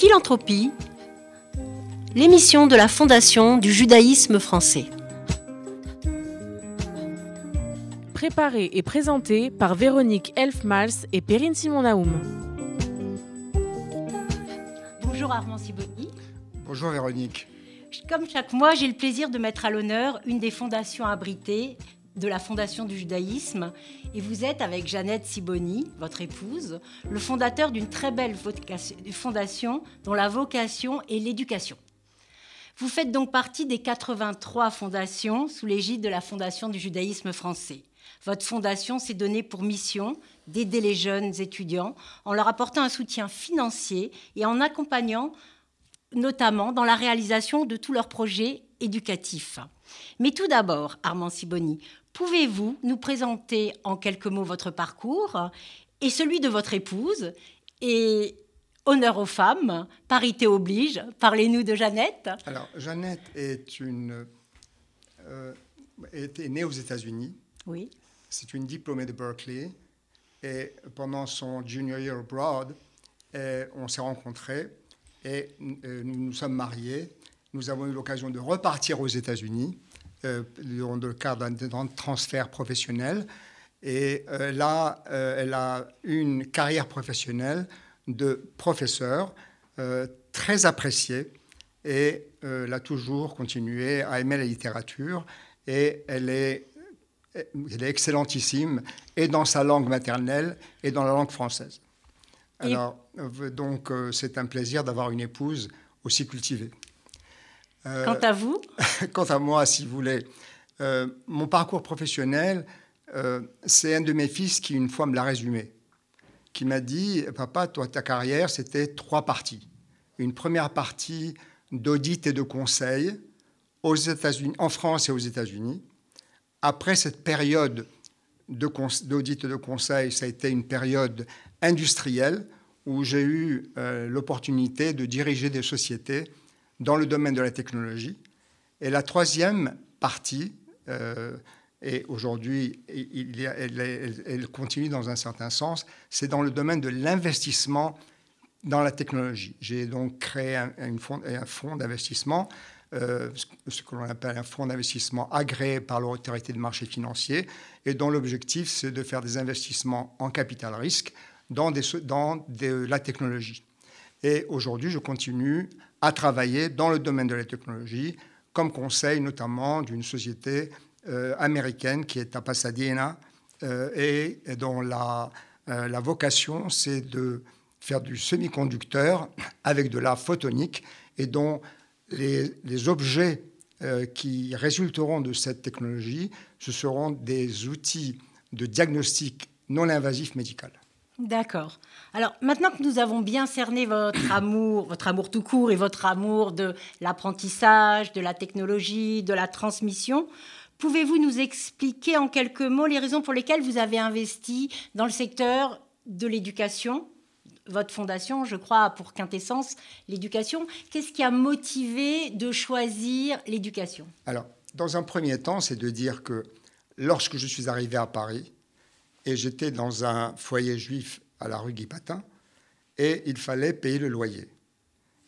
Philanthropie, l'émission de la Fondation du judaïsme français. Préparée et présentée par Véronique Elfmals et Perrine Simon-Naoum. Bonjour Armand Siboni. Bonjour Véronique. Comme chaque mois, j'ai le plaisir de mettre à l'honneur une des fondations abritées de la Fondation du judaïsme. Et vous êtes, avec Jeannette Siboni, votre épouse, le fondateur d'une très belle fondation dont la vocation est l'éducation. Vous faites donc partie des 83 fondations sous l'égide de la Fondation du judaïsme français. Votre fondation s'est donnée pour mission d'aider les jeunes étudiants en leur apportant un soutien financier et en accompagnant notamment dans la réalisation de tous leurs projets éducatifs. Mais tout d'abord, Armand Siboni, Pouvez-vous nous présenter en quelques mots votre parcours et celui de votre épouse et honneur aux femmes, parité oblige. Parlez-nous de Jeannette. Alors, Jeannette est une euh, était née aux États-Unis. Oui. C'est une diplômée de Berkeley et pendant son junior year abroad, on s'est rencontrés et euh, nous nous sommes mariés. Nous avons eu l'occasion de repartir aux États-Unis dans le cadre d'un transfert professionnel. Et euh, là, euh, elle a une carrière professionnelle de professeur très appréciée et elle a toujours continué à aimer la littérature et elle est, elle est excellentissime et dans sa langue maternelle et dans la langue française. Alors, donc, c'est un plaisir d'avoir une épouse aussi cultivée. Euh, quant à vous Quant à moi, si vous voulez, euh, mon parcours professionnel, euh, c'est un de mes fils qui, une fois, me l'a résumé, qui m'a dit, papa, toi, ta carrière, c'était trois parties. Une première partie d'audit et de conseil aux États-Unis, en France et aux États-Unis. Après cette période d'audit et de conseil, ça a été une période industrielle où j'ai eu l'opportunité de diriger des sociétés dans le domaine de la technologie. Et la troisième partie, euh, et aujourd'hui elle, continue dans un certain sens, c'est dans le domaine de l'investissement dans la technologie. J'ai donc créé un, fonds, un fonds d'investissement, euh, ce que l'on appelle un fonds d'investissement agréé par l'autorité de marché financier, et dont l'objectif c'est de faire des investissements en capital risque dans, la technologie. Et aujourd'hui, je continue à travailler dans le domaine de la technologie, comme conseil notamment d'une société euh, américaine qui est à Pasadena euh, et, dont la, euh, la vocation c'est de faire du semi-conducteur avec de la photonique et dont les, les objets qui résulteront de cette technologie, ce seront des outils de diagnostic non invasif médical. D'accord. Alors maintenant que nous avons bien cerné votre amour, votre amour tout court et votre amour de l'apprentissage, de la technologie, de la transmission, pouvez-vous nous expliquer en quelques mots les raisons pour lesquelles vous avez investi dans le secteur de l'éducation? Votre fondation, je crois, a pour quintessence l'éducation. Qu'est-ce qui a motivé de choisir l'éducation? Alors, dans un premier temps, c'est de dire que lorsque je suis arrivé à Paris, et j'étais dans un foyer juif à la rue Guy-Patin et il fallait payer le loyer.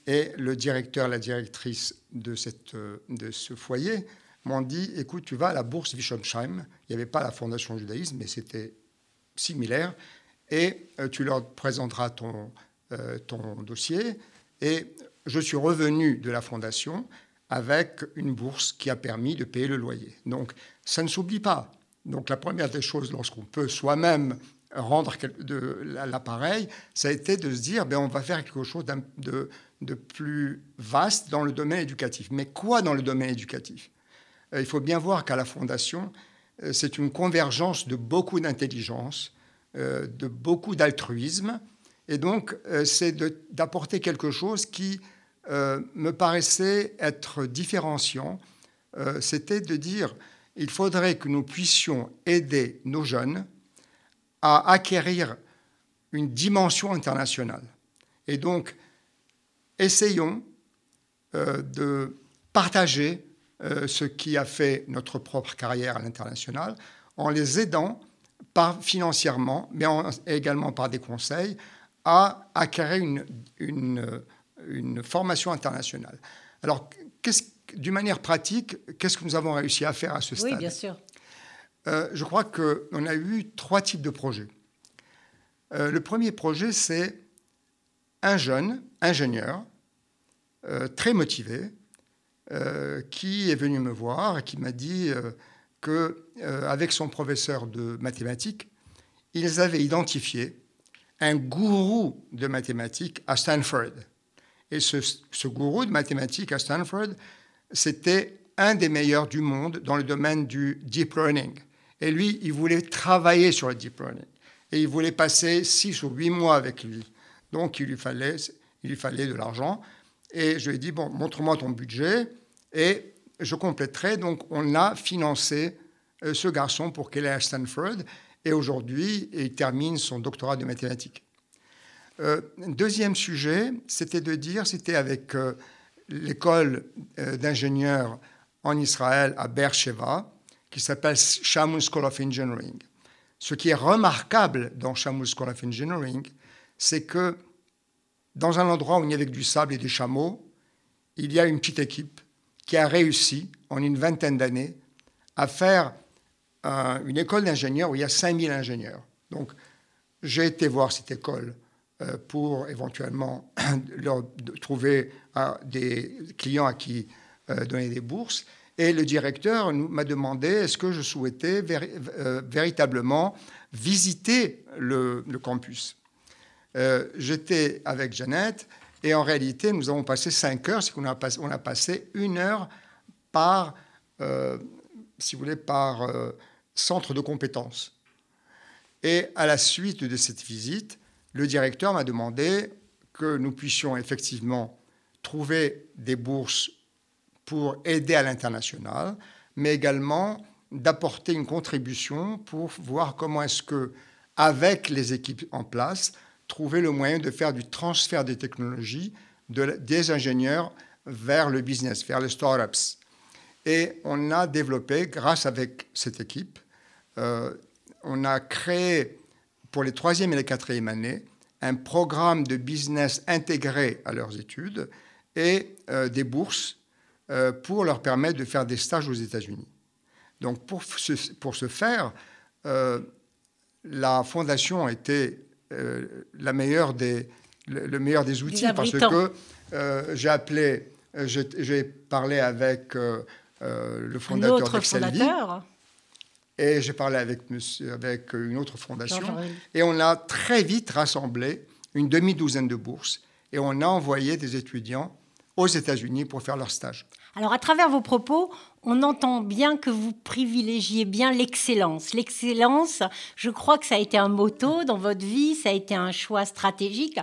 Et le directeur, la directrice de, cette, de ce foyer m'ont dit écoute, tu vas à la bourse Wischomsheim. Il n'y avait pas la fondation judaïsme, mais c'était similaire. Et euh, tu leur présenteras ton, euh, ton dossier. Et je suis revenu de la fondation avec une bourse qui a permis de payer le loyer. Donc, ça ne s'oublie pas. Donc la première des choses, lorsqu'on peut soi-même rendre l'appareil, ça a été de se dire, ben, on va faire quelque chose de, de, plus vaste dans le domaine éducatif. Mais quoi dans le domaine éducatif? Euh, Il faut bien voir qu'à la Fondation, euh, c'est une convergence de beaucoup d'intelligence, euh, de beaucoup d'altruisme, et donc c'est d'apporter quelque chose qui me paraissait être différenciant. C'était de dire, il faudrait que nous puissions aider nos jeunes à acquérir une dimension internationale. Et donc, essayons euh, de partager euh, ce qui a fait notre propre carrière à l'international en les aidant par, financièrement, mais également par des conseils, à acquérir une, formation internationale. Alors, d'une manière pratique, qu'est-ce que nous avons réussi à faire à ce stade? Oui, bien sûr. Euh, je crois qu'on a eu trois types de projets. Euh, le premier projet, c'est un jeune ingénieur euh, très motivé qui est venu me voir et qui m'a dit qu'avec son professeur de mathématiques, ils avaient identifié un gourou de mathématiques à Stanford. Et ce, ce gourou de mathématiques à Stanford, c'était un des meilleurs du monde dans le domaine du deep learning. Et lui, il voulait travailler sur le deep learning. Et il voulait passer six ou huit mois avec lui. Donc, il lui fallait, il lui fallait de l'argent. Et je lui ai dit, bon, montre-moi ton budget et je compléterai. Donc, on a financé euh, ce garçon pour qu'il aille à Stanford. Et aujourd'hui, il termine son doctorat de mathématiques. Euh, deuxième sujet, c'était de dire, c'était avec euh, l'école d'ingénieurs en Israël à Beersheba, qui s'appelle Shamu School of Engineering. Ce qui est remarquable dans Shamu School of Engineering, c'est que dans un endroit où il n'y avait que du sable et des chameaux, il y a une petite équipe qui a réussi en une vingtaine d'années à faire une école d'ingénieurs où il y a 5000 ingénieurs. Donc j'ai été voir cette école euh, pour éventuellement trouver euh, des clients à qui euh, donner des bourses. Et le directeur m'a demandé est-ce que je souhaitais euh, véritablement visiter le, campus? Euh, j'étais avec Jeannette et en réalité, nous avons passé cinq heures, c'est qu'on a, on a passé une heure par, euh, si vous voulez, par centre de compétences. Et à la suite de cette visite, le directeur m'a demandé que nous puissions effectivement trouver des bourses pour aider à l'international, mais également d'apporter une contribution pour voir comment est-ce que, avec les équipes en place, trouver le moyen de faire du transfert des technologies de, des ingénieurs vers le business, vers les startups. Et on a développé, grâce avec cette équipe, euh, on a créé pour les troisième et les quatrième années un programme de business intégré à leurs études et euh, des bourses euh, pour leur permettre de faire des stages aux États-Unis. Donc pour ce, pour ce faire, euh, la fondation euh, la meilleure des, le, meilleur des outils parce que j'ai appelé, j'ai parlé avec le fondateur d'Excelvi. Et j'ai parlé avec, monsieur, avec une autre fondation. Et on a très vite rassemblé une demi-douzaine de bourses. Et on a envoyé des étudiants aux États-Unis pour faire leur stage. Alors à travers vos propos, on entend bien que vous privilégiez bien l'excellence. L'excellence, je crois que ça a été un motto dans votre vie, ça a été un choix stratégique.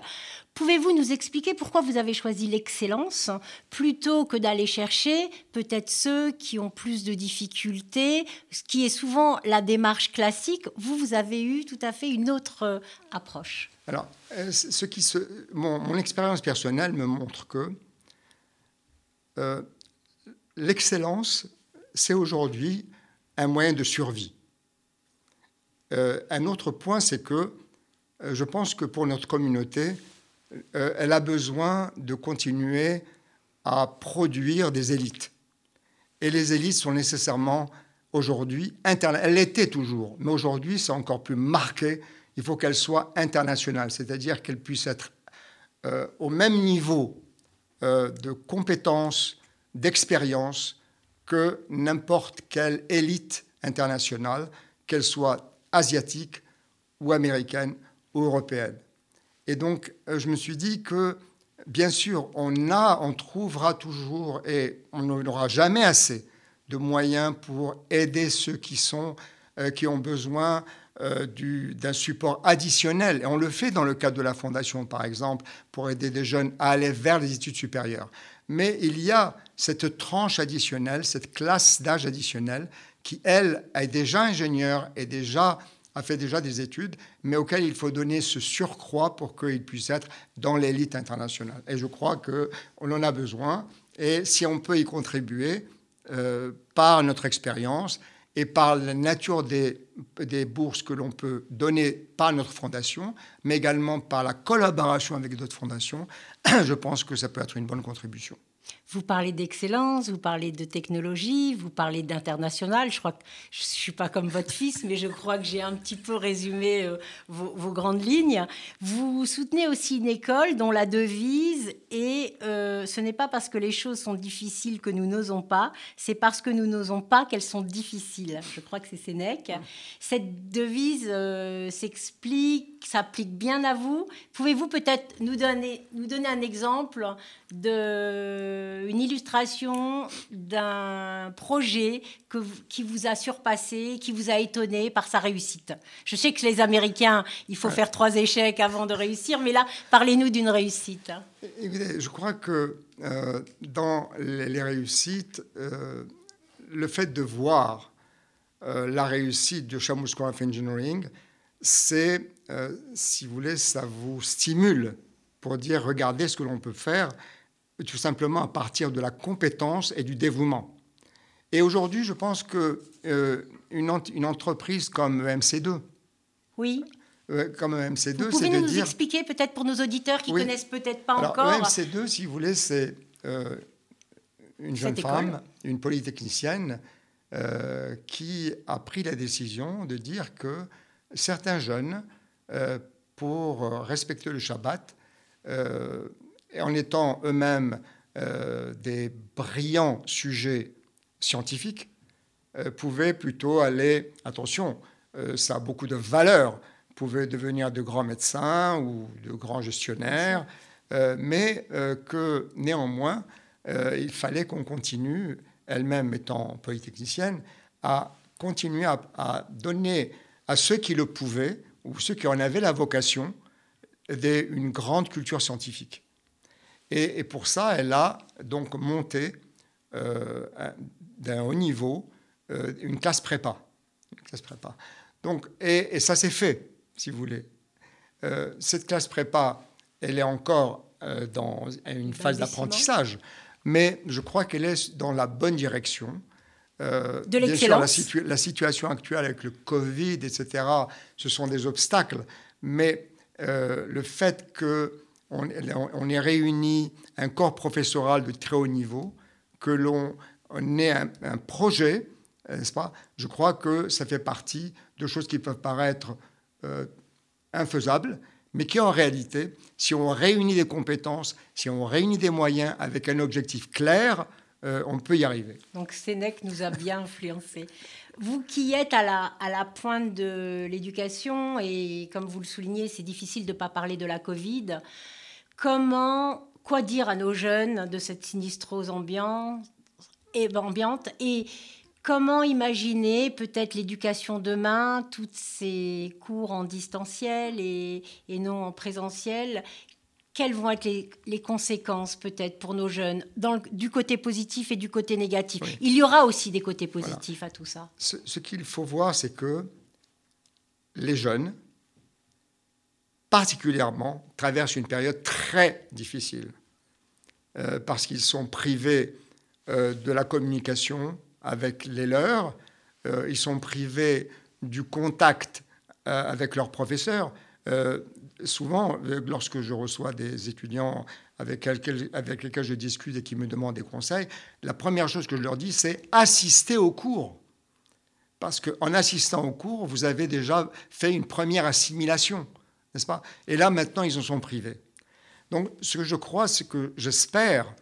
Pouvez-vous nous expliquer pourquoi vous avez choisi l'excellence plutôt que d'aller chercher peut-être ceux qui ont plus de difficultés, ce qui est souvent la démarche classique? Vous, vous avez eu tout à fait une autre euh, approche. Alors, euh, ce mon, expérience personnelle me montre que euh, l'excellence, c'est aujourd'hui un moyen de survie. Un autre point, c'est que je pense que pour notre communauté, euh, elle a besoin de continuer à produire des élites. Et les élites sont nécessairement aujourd'hui internationales. Elles l'étaient toujours, mais aujourd'hui, c'est encore plus marqué. Il faut qu'elles soient internationales, c'est-à-dire qu'elles puissent être au même niveau de compétences, d'expérience que n'importe quelle élite internationale, qu'elle soit asiatique ou américaine ou européenne. Et donc, euh, je me suis dit que, bien sûr, on a, on trouvera toujours, et on n'aura jamais assez de moyens pour aider ceux qui sont, euh, qui ont besoin euh, d'un support additionnel. Et on le fait dans le cadre de la Fondation, par exemple, pour aider des jeunes à aller vers les études supérieures. Mais il y a cette tranche additionnelle, cette classe d'âge additionnelle, qui, elle, est déjà ingénieure et déjà a fait déjà des études, mais auquel il faut donner ce surcroît pour qu'il puisse être dans l'élite internationale. Et je crois qu'on en a besoin. Et si on peut y contribuer euh, par notre expérience et par la nature des des bourses que l'on peut donner par notre fondation, mais également par la collaboration avec d'autres fondations, je pense que ça peut être une bonne contribution. Vous parlez d'excellence, vous parlez de technologie, vous parlez d'international. Je crois que je suis pas comme votre fils, mais je crois que j'ai un petit peu résumé euh, vos, grandes lignes. Vous soutenez aussi une école dont la devise est euh, ce n'est pas parce que les choses sont difficiles que nous n'osons pas, c'est parce que nous n'osons pas qu'elles sont difficiles. Je crois que c'est Sénèque. Cette devise euh, s'explique, s'applique bien à vous. Pouvez-vous peut-être nous donner, un exemple de une illustration d'un projet que, qui vous a surpassé, qui vous a étonné par sa réussite. Je sais que les Américains, il faut faire trois échecs avant de réussir, mais là, parlez-nous d'une réussite. je crois que euh, dans les, réussites, euh, le fait de voir la réussite de Chamus School of Engineering, c'est, si vous voulez, ça vous stimule pour dire regardez ce que l'on peut faire tout simplement à partir de la compétence et du dévouement. Et aujourd'hui, je pense que euh, une, une, entreprise comme MC2, oui. Euh, comme MC2, vous pouvez nous, expliquer peut-être pour nos auditeurs qui ne connaissent peut-être pas Alors, encore. MC2, si vous voulez, c'est euh, une jeune femme, une polytechnicienne, qui a pris la décision de dire que certains jeunes, pour respecter le Shabbat, en étant eux-mêmes euh, des brillants sujets scientifiques, euh, pouvaient plutôt aller, attention, euh, ça a beaucoup de valeur, pouvaient devenir de grands médecins ou de grands gestionnaires, mais que néanmoins, il fallait qu'on continue, elle-même étant polytechnicienne, à continuer à, à, donner à ceux qui le pouvaient ou ceux qui en avaient la vocation des, une grande culture scientifique. Et, pour ça, elle a donc monté euh, d'un haut niveau euh, une classe prépa. Une classe prépa. Donc, et, ça s'est fait, si vous voulez. Euh, cette classe prépa, elle est encore dans une phase d'apprentissage, mais je crois qu'elle est dans la bonne direction. de l'excellence. La, la, situation actuelle avec le Covid, etc., ce sont des obstacles. Mais le fait que on, est réuni un corps professoral de très haut niveau, que l'on ait un, projet, n'est-ce pas? Je crois que ça fait partie de choses qui peuvent paraître euh, infaisables, mais qui en réalité, si on réunit des compétences, si on réunit des moyens avec un objectif clair, euh, on peut y arriver. Donc Sénèque nous a bien influencés. Vous qui êtes à la, à la pointe de l'éducation, et comme vous le soulignez, c'est difficile de ne pas parler de la Covid, comment, quoi dire à nos jeunes de cette sinistrose ambiante et, ambiante et comment imaginer peut-être l'éducation demain, toutes ces cours en distanciel et, non en présentiel quelles vont être les, conséquences peut-être pour nos jeunes dans du côté positif et du côté négatif. Il y aura aussi des côtés positifs à tout ça. ce qu'il faut voir, c'est que les jeunes, particulièrement, traversent une période très difficile euh, parce qu'ils sont privés euh, de la communication avec les leurs, euh, ils sont privés du contact avec leurs professeurs. souvent, lorsque je reçois des étudiants avec, avec lesquels je discute et qui me demandent des conseils, la première chose que je leur dis, c'est assister au cours. Parce qu'en assistant au cours, vous avez déjà fait une première assimilation n'est-ce pas? Et là, maintenant, ils en sont privés. Donc, ce que je crois, ce que j'espère,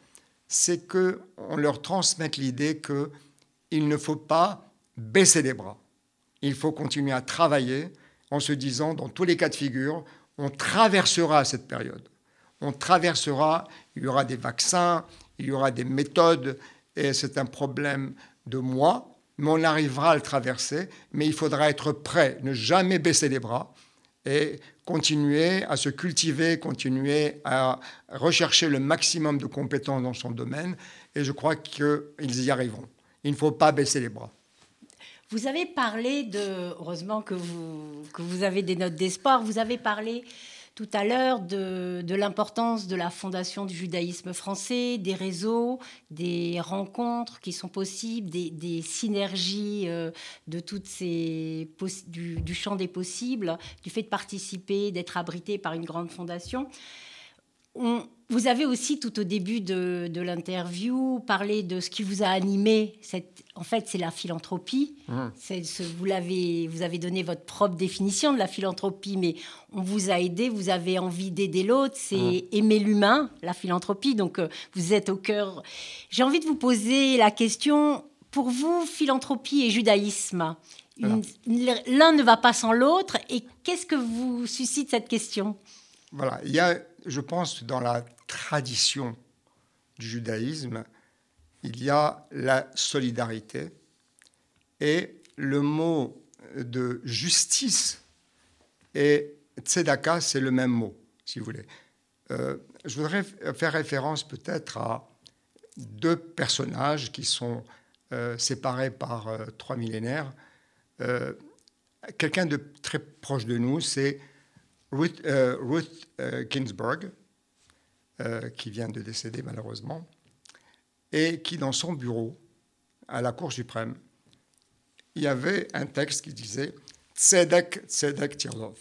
c'est qu'on leur transmette l'idée qu'il ne faut pas baisser les bras. Il faut continuer à travailler en se disant, dans tous les cas de figure, on traversera cette période. On traversera, il y aura des vaccins, il y aura des méthodes, et c'est un problème de moi, mais on arrivera à le traverser, mais il faudra être prêt, ne jamais baisser les bras, et continuer à se cultiver, continuer à rechercher le maximum de compétences dans son domaine. Et je crois qu'ils y arriveront. Il ne faut pas baisser les bras. Vous avez parlé de, heureusement que vous, que vous avez des notes d'espoir, vous avez parlé tout à l'heure de, l'importance de la fondation du judaïsme français, des réseaux, des rencontres qui sont possibles, des, synergies euh, de toutes ces du, champ des possibles, du fait de participer, d'être abrité par une grande fondation. On, vous avez aussi, tout au début de, l'interview, parlé de ce qui vous a animé. Cette, en fait, c'est la philanthropie. Mmh. Ce, vous, l'avez, vous avez donné votre propre définition de la philanthropie, mais on vous a aidé, vous avez envie d'aider l'autre. C'est mmh. aimer l'humain, la philanthropie. Donc, euh, vous êtes au cœur. J'ai envie de vous poser la question, pour vous, philanthropie et judaïsme, l'un ne va pas sans l'autre. Et qu'est-ce que vous suscite cette question? Voilà, il y a, je pense, dans la tradition du judaïsme, il y a la solidarité et le mot de justice et tzedaka, c'est le même mot, si vous voulez. Euh, je voudrais faire référence peut-être à deux personnages qui sont euh, séparés par euh, trois millénaires. Quelqu'un de très proche de nous, c'est Ruth, Ruth Ginsburg, euh, qui vient de décéder malheureusement, et qui, dans son bureau, à la Cour suprême, il y avait un texte qui disait Tzedek, Tzedek Tirlov.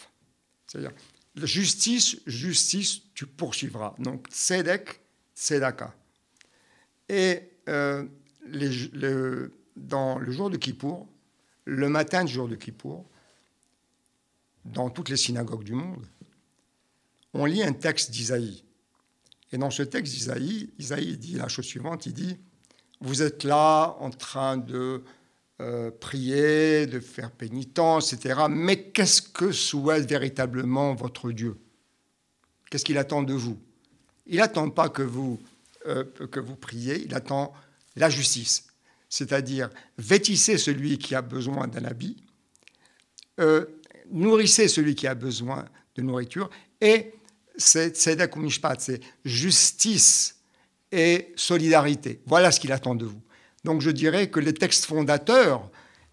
C'est-à-dire, justice, justice, tu poursuivras. Donc, Tzedek, Tzedaka. Et euh, dans le jour de Kippour, le matin du jour de Kippour, dans toutes les synagogues du monde, on lit un texte d'Isaïe. Et dans ce texte d'Isaïe, Isaïe dit la chose suivante, il dit, vous êtes là en train de euh, prier, de faire pénitence, etc. Mais qu'est-ce que souhaite véritablement votre Dieu? Qu'est-ce qu'il attend de vous? Il n'attend pas que vous, euh, que vous priez, il attend la justice. C'est-à-dire, vêtissez celui qui a besoin d'un habit, euh, nourrissez celui qui a besoin de nourriture, et c'est tzedek mishpat, c'est justice et solidarité. Voilà ce qu'il attend de vous. Donc je dirais que les textes fondateurs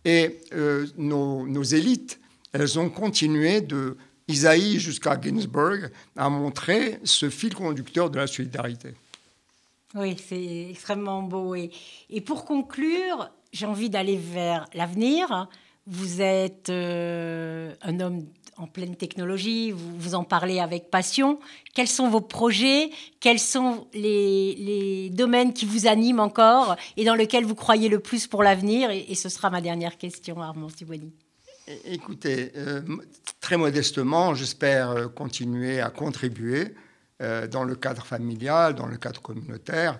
et euh, nos, élites, elles ont continué de Isaïe jusqu'à Ginsburg à montrer ce fil conducteur de la solidarité. Oui, c'est extrêmement beau. Et, et pour conclure, j'ai envie d'aller vers l'avenir. Vous êtes euh, un homme en pleine technologie, vous, vous en parlez avec passion. Quels sont vos projets? Quels sont les, domaines qui vous animent encore et dans lesquels vous croyez le plus pour l'avenir? Et, ce sera ma dernière question, Armand Siboni. Écoutez, euh, très modestement, j'espère euh, continuer à contribuer dans le cadre familial, dans le cadre communautaire.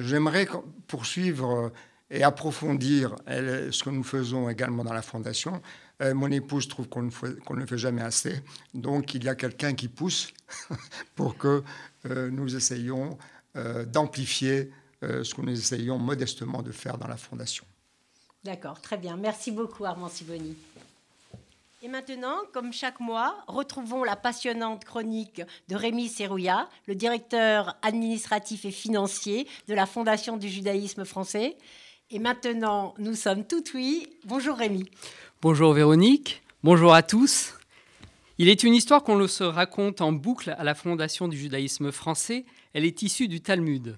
J'aimerais poursuivre et approfondir ce que nous faisons également dans la Fondation. Euh, mon épouse trouve qu'on ne, ne, fait jamais assez. Donc il y a quelqu'un qui pousse pour que euh, nous essayions euh, d'amplifier ce que nous essayons modestement de faire dans la Fondation. D'accord, très bien. Merci beaucoup Armand Siboni. Et maintenant, comme chaque mois, retrouvons la passionnante chronique de Rémi Serrouillat, le directeur administratif et financier de la Fondation du judaïsme français. Et maintenant, nous sommes tout oui. Bonjour Rémi. Bonjour Véronique, bonjour à tous. Il est une histoire qu'on se raconte en boucle à la fondation du judaïsme français. Elle est issue du Talmud.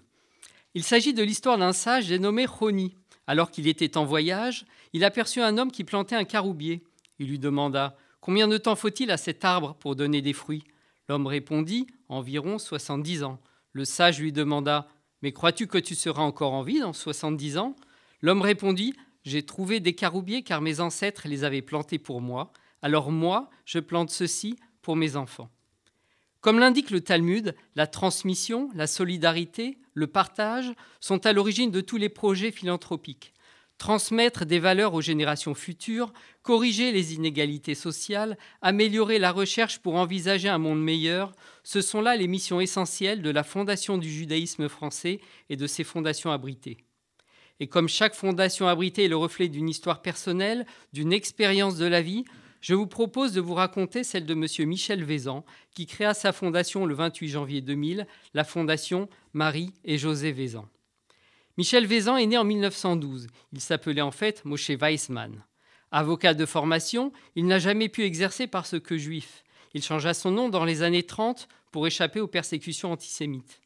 Il s'agit de l'histoire d'un sage dénommé Roni. Alors qu'il était en voyage, il aperçut un homme qui plantait un caroubier. Il lui demanda Combien de temps faut-il à cet arbre pour donner des fruits? L'homme répondit Environ 70 ans. Le sage lui demanda Mais crois-tu que tu seras encore en vie dans 70 ans? L'homme répondit j'ai trouvé des caroubiers car mes ancêtres les avaient plantés pour moi, alors moi, je plante ceci pour mes enfants. Comme l'indique le Talmud, la transmission, la solidarité, le partage sont à l'origine de tous les projets philanthropiques. Transmettre des valeurs aux générations futures, corriger les inégalités sociales, améliorer la recherche pour envisager un monde meilleur, ce sont là les missions essentielles de la Fondation du judaïsme français et de ses fondations abritées. Et comme chaque fondation abritée est le reflet d'une histoire personnelle, d'une expérience de la vie, je vous propose de vous raconter celle de M. Michel Vézan, qui créa sa fondation le 28 janvier 2000, la fondation Marie et José Vézan. Michel Vézan est né en 1912. Il s'appelait en fait Moshe Weissmann. Avocat de formation, il n'a jamais pu exercer parce que juif. Il changea son nom dans les années 30 pour échapper aux persécutions antisémites.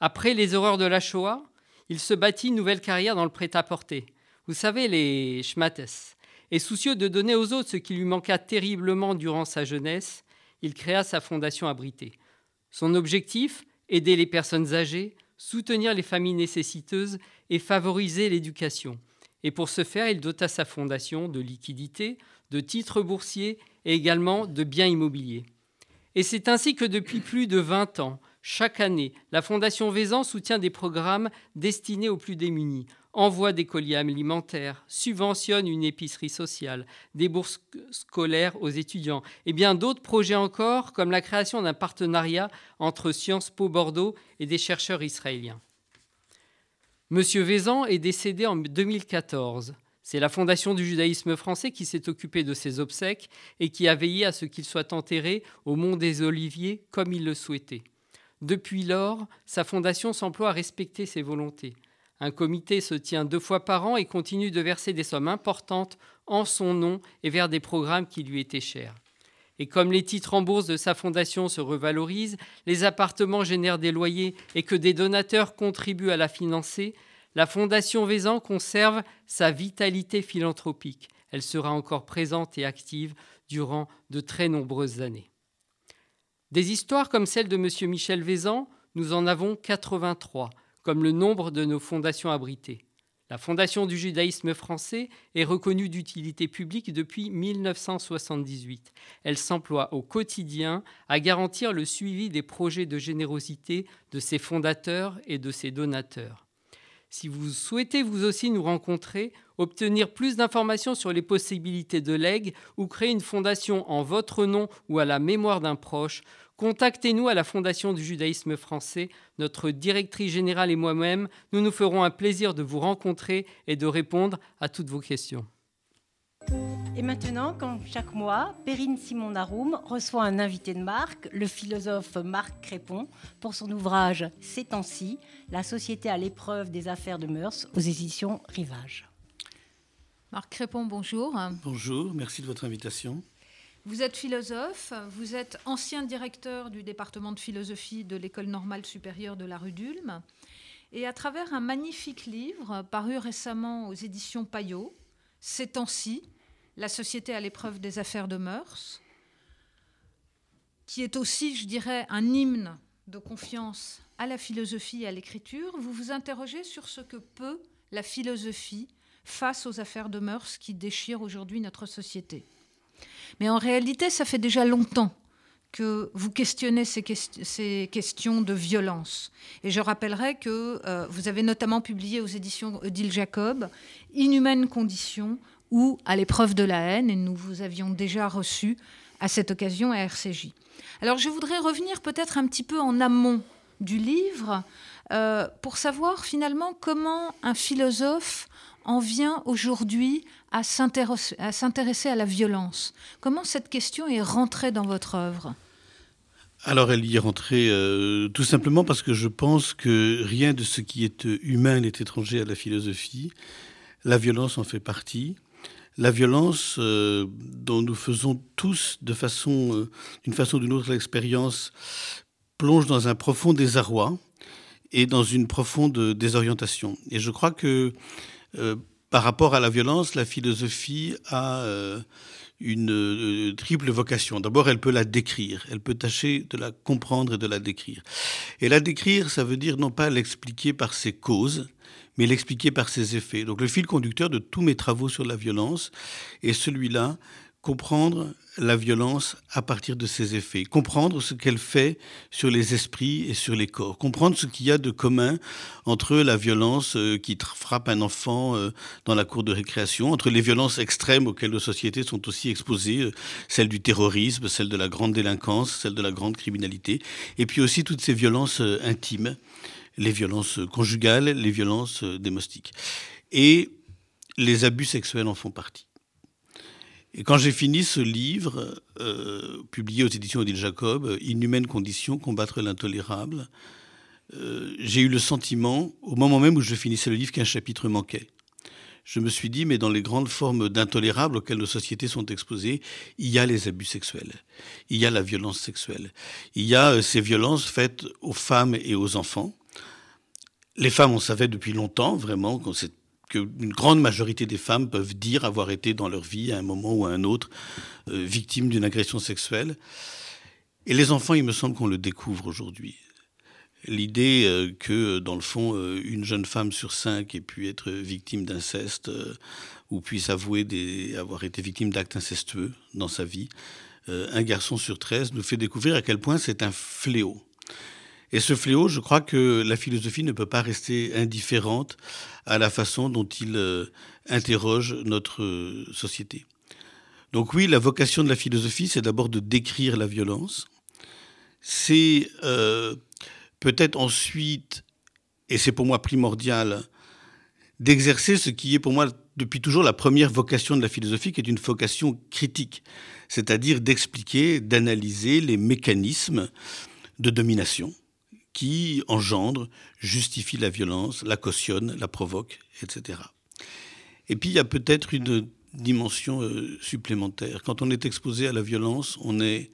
Après les horreurs de la Shoah, il se bâtit une nouvelle carrière dans le prêt-à-porter. Vous savez, les schmattes. Et soucieux de donner aux autres ce qui lui manqua terriblement durant sa jeunesse, il créa sa fondation abritée. Son objectif Aider les personnes âgées, soutenir les familles nécessiteuses et favoriser l'éducation. Et pour ce faire, il dota sa fondation de liquidités, de titres boursiers et également de biens immobiliers. Et c'est ainsi que depuis plus de 20 ans, chaque année, la Fondation Vézan soutient des programmes destinés aux plus démunis, envoie des colis alimentaires, subventionne une épicerie sociale, des bourses scolaires aux étudiants, et bien d'autres projets encore, comme la création d'un partenariat entre Sciences Po Bordeaux et des chercheurs israéliens. Monsieur Vézan est décédé en 2014. C'est la Fondation du judaïsme français qui s'est occupée de ses obsèques et qui a veillé à ce qu'il soit enterré au Mont des Oliviers comme il le souhaitait. Depuis lors, sa fondation s'emploie à respecter ses volontés. Un comité se tient deux fois par an et continue de verser des sommes importantes en son nom et vers des programmes qui lui étaient chers. Et comme les titres en bourse de sa fondation se revalorisent, les appartements génèrent des loyers et que des donateurs contribuent à la financer, la Fondation Vézan conserve sa vitalité philanthropique. Elle sera encore présente et active durant de très nombreuses années. Des histoires comme celle de M. Michel Vézan, nous en avons 83, comme le nombre de nos fondations abritées. La Fondation du judaïsme français est reconnue d'utilité publique depuis 1978. Elle s'emploie au quotidien à garantir le suivi des projets de générosité de ses fondateurs et de ses donateurs. Si vous souhaitez vous aussi nous rencontrer, obtenir plus d'informations sur les possibilités de legs ou créer une fondation en votre nom ou à la mémoire d'un proche, contactez-nous à la Fondation du judaïsme français. Notre directrice générale et moi-même, nous nous ferons un plaisir de vous rencontrer et de répondre à toutes vos questions. Et maintenant, comme chaque mois, Perrine Simon-Naroum reçoit un invité de marque, le philosophe Marc Crépon, pour son ouvrage Ces temps-ci, la société à l'épreuve des affaires de mœurs aux éditions Rivage. Marc Crépon, bonjour. Bonjour, merci de votre invitation. Vous êtes philosophe, vous êtes ancien directeur du département de philosophie de l'École normale supérieure de la rue d'Ulm. Et à travers un magnifique livre paru récemment aux éditions Payot, Ces temps-ci, la société à l'épreuve des affaires de mœurs, qui est aussi, je dirais, un hymne de confiance à la philosophie et à l'écriture, vous vous interrogez sur ce que peut la philosophie face aux affaires de mœurs qui déchirent aujourd'hui notre société. Mais en réalité, ça fait déjà longtemps que vous questionnez ces, questions de violence. Et je rappellerai que euh, vous avez notamment publié aux éditions Odile Jacob Inhumaines conditions ou À l'épreuve de la haine, et nous vous avions déjà reçu à cette occasion à RCJ. Alors je voudrais revenir peut-être un petit peu en amont du livre euh, pour savoir finalement comment un philosophe en vient aujourd'hui à s'intéresser à la violence. Comment cette question est rentrée dans votre œuvre? Alors elle y est rentrée euh, tout simplement parce que je pense que rien de ce qui est humain n'est étranger à la philosophie. La violence en fait partie. La violence euh, dont nous faisons tous de façon, euh, d'une façon ou d'une autre l'expérience plonge dans un profond désarroi et dans une profonde désorientation. Et je crois que par rapport à la violence, la philosophie a euh, une euh, triple vocation. D'abord, elle peut la décrire, elle peut tâcher de la comprendre et de la décrire. Et la décrire, ça veut dire non pas l'expliquer par ses causes, mais l'expliquer par ses effets. Donc le fil conducteur de tous mes travaux sur la violence est celui-là comprendre la violence à partir de ses effets, comprendre ce qu'elle fait sur les esprits et sur les corps, comprendre ce qu'il y a de commun entre la violence euh, qui frappe un enfant euh, dans la cour de récréation, entre les violences extrêmes auxquelles nos sociétés sont aussi exposées, euh, celle du terrorisme, celle de la grande délinquance, celle de la grande criminalité, et puis aussi toutes ces violences intimes, les violences conjugales, les violences démostiques. Et les abus sexuels en font partie. Et quand j'ai fini ce livre, euh, publié aux éditions Odile Jacob, Inhumaines conditions, combattre l'intolérable, euh, j'ai eu le sentiment, au moment même où je finissais le livre, qu'un chapitre manquait. je me suis dit, mais dans les grandes formes d'intolérables auxquelles nos sociétés sont exposées, il y a les abus sexuels, il y a la violence sexuelle, il y a euh, ces violences faites aux femmes et aux enfants. Les femmes, on savait depuis longtemps, vraiment, qu'une grande majorité des femmes peuvent dire avoir été dans leur vie, à un moment ou à un autre, euh, victimes d'une agression sexuelle. Et les enfants, il me semble qu'on le découvre aujourd'hui l'idée euh, que, dans le fond, euh, une jeune femme sur cinq ait pu être victime d'inceste euh, ou puisse avouer avoir été victime d'actes incestueux dans sa vie, un garçon sur 13 nous fait découvrir à quel point c'est un fléau. Et ce fléau, je crois que la philosophie ne peut pas rester indifférente à la façon dont il interroge notre société. Donc oui, la vocation de la philosophie, c'est d'abord de décrire la violence. C'est peut-être ensuite, et c'est pour moi primordial, d'exercer ce qui est pour moi depuis toujours la première vocation de la philosophie, qui est une vocation critique, c'est-à-dire d'expliquer, d'analyser les mécanismes de domination qui engendrent, justifient la violence, la cautionnent, la provoquent, etc. Et puis il y a peut-être une dimension euh, supplémentaire. Quand on est exposé à la violence, on est